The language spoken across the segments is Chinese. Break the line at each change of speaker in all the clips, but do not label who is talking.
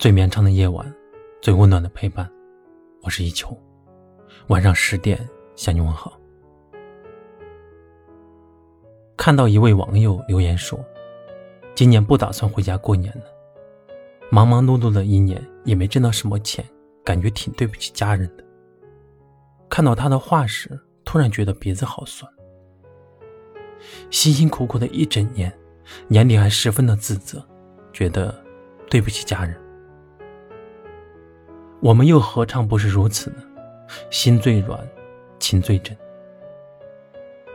最绵长的夜晚，最温暖的陪伴。我是一秋，晚上十点向你问好。看到一位网友留言说：“今年不打算回家过年了，忙忙碌碌的一年也没挣到什么钱，感觉挺对不起家人的。”看到他的话时，突然觉得鼻子好酸。辛辛苦苦的一整年，年底还十分的自责，觉得对不起家人。我们又何尝不是如此呢？心最软，情最真，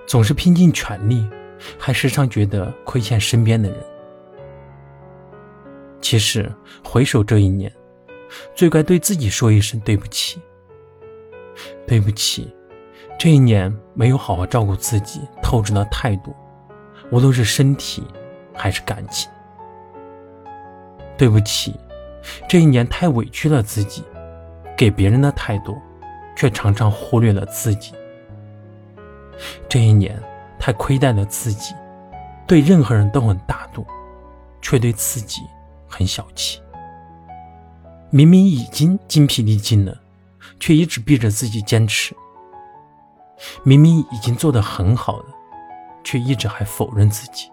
总是拼尽全力，还时常觉得亏欠身边的人。其实回首这一年，最该对自己说一声对不起。对不起，这一年没有好好照顾自己，透支了太多，无论是身体还是感情。对不起，这一年太委屈了自己，给别人的太多，却常常忽略了自己。这一年太亏待了自己，对任何人都很大度，却对自己很小气。明明已经精疲力尽了。却一直逼着自己坚持，明明已经做得很好了，却一直还否认自己，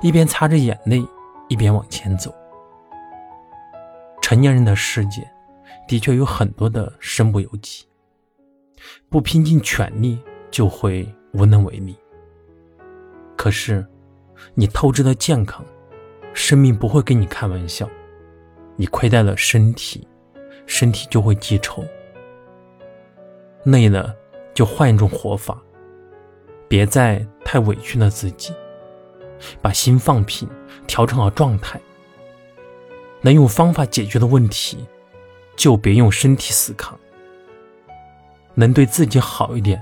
一边擦着眼泪，一边往前走。成年人的世界，的确有很多的身不由己，不拼尽全力就会无能为力。可是，你透支了健康，生命不会跟你开玩笑，你亏待了身体。身体就会记仇，累了就换一种活法，别再太委屈了自己，把心放平，调整好状态。能用方法解决的问题，就别用身体死扛。能对自己好一点，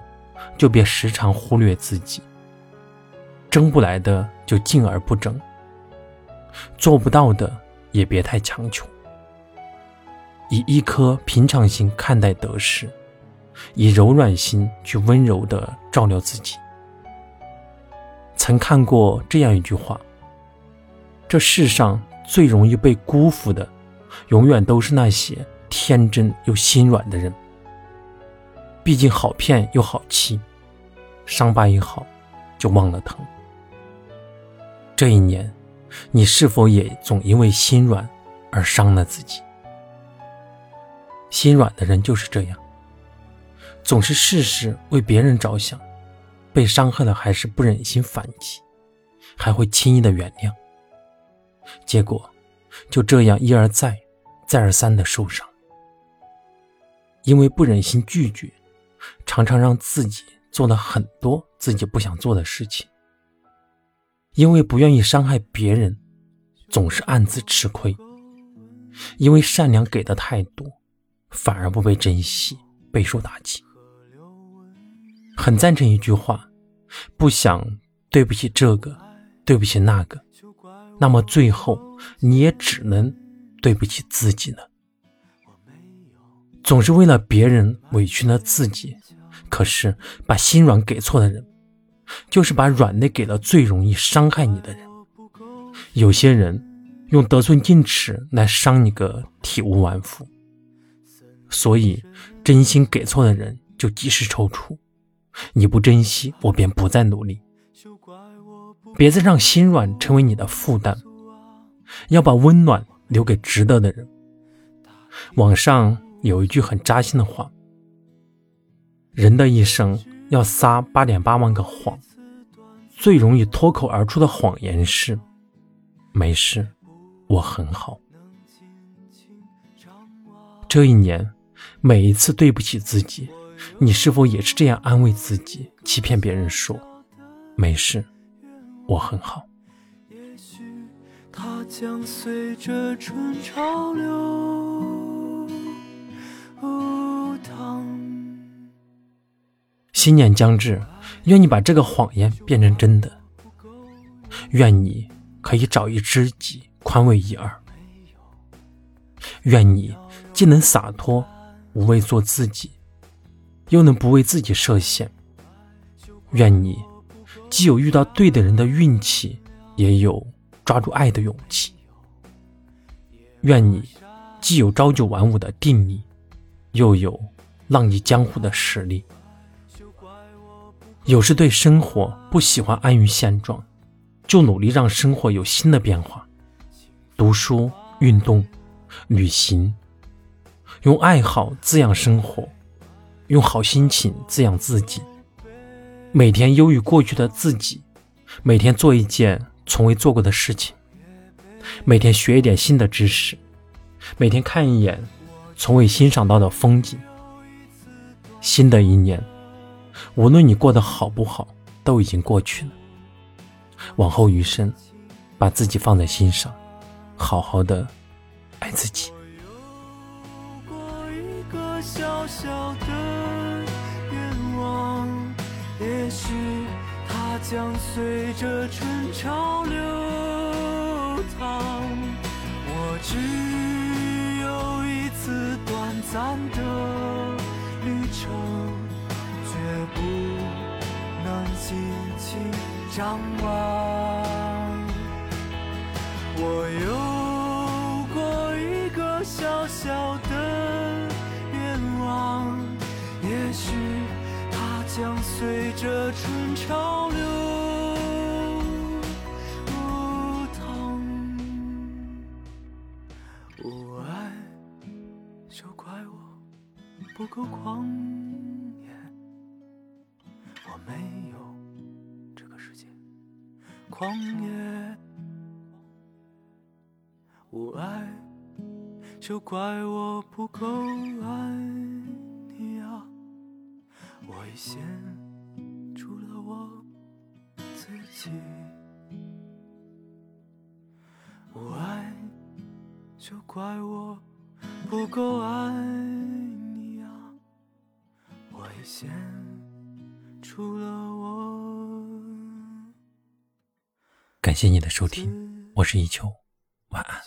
就别时常忽略自己。争不来的就敬而不争，做不到的也别太强求。以一颗平常心看待得失，以柔软心去温柔的照料自己。曾看过这样一句话：这世上最容易被辜负的，永远都是那些天真又心软的人。毕竟好骗又好欺，伤疤一好，就忘了疼。这一年，你是否也总因为心软而伤了自己？心软的人就是这样，总是事事为别人着想，被伤害了还是不忍心反击，还会轻易的原谅，结果就这样一而再、再而三的受伤。因为不忍心拒绝，常常让自己做了很多自己不想做的事情。因为不愿意伤害别人，总是暗自吃亏。因为善良给的太多。反而不被珍惜，备受打击。很赞成一句话：不想对不起这个，对不起那个，那么最后你也只能对不起自己了。总是为了别人委屈了自己，可是把心软给错的人，就是把软肋给了最容易伤害你的人。有些人用得寸进尺来伤你个体无完肤。所以，真心给错的人就及时抽出。你不珍惜，我便不再努力。别再让心软成为你的负担，要把温暖留给值得的人。网上有一句很扎心的话：人的一生要撒八点八万个谎，最容易脱口而出的谎言是“没事，我很好”。这一年。每一次对不起自己，你是否也是这样安慰自己、欺骗别人说：“没事，我很好。”它将随着春潮流新年将至，愿你把这个谎言变成真的。愿你可以找一知己宽慰一二。愿你既能洒脱。无畏做自己，又能不为自己设限。愿你既有遇到对的人的运气，也有抓住爱的勇气。愿你既有朝九晚五的定力，又有浪迹江湖的实力。有时对生活不喜欢安于现状，就努力让生活有新的变化。读书、运动、旅行，用爱好滋养生活，用好心情滋养自己。每天优于过去的自己，每天做一件从未做过的事情，每天学一点新的知识，每天看一眼从未欣赏到的风景。新的一年，无论你过得好不好，都已经过去了。往后余生，把自己放在心上，好好的爱自己。
也许它将随着春潮流淌。我只有一次短暂的张望。我有过一个小小的愿望，也许它。将随着春潮流淌。无爱，就怪我不够狂野。我没有狂野。无爱，就怪我不够爱你啊。我已献出了我自己，无爱就怪我不够爱你啊！我已献出了我。
感谢你的收听，我是一秋，晚安。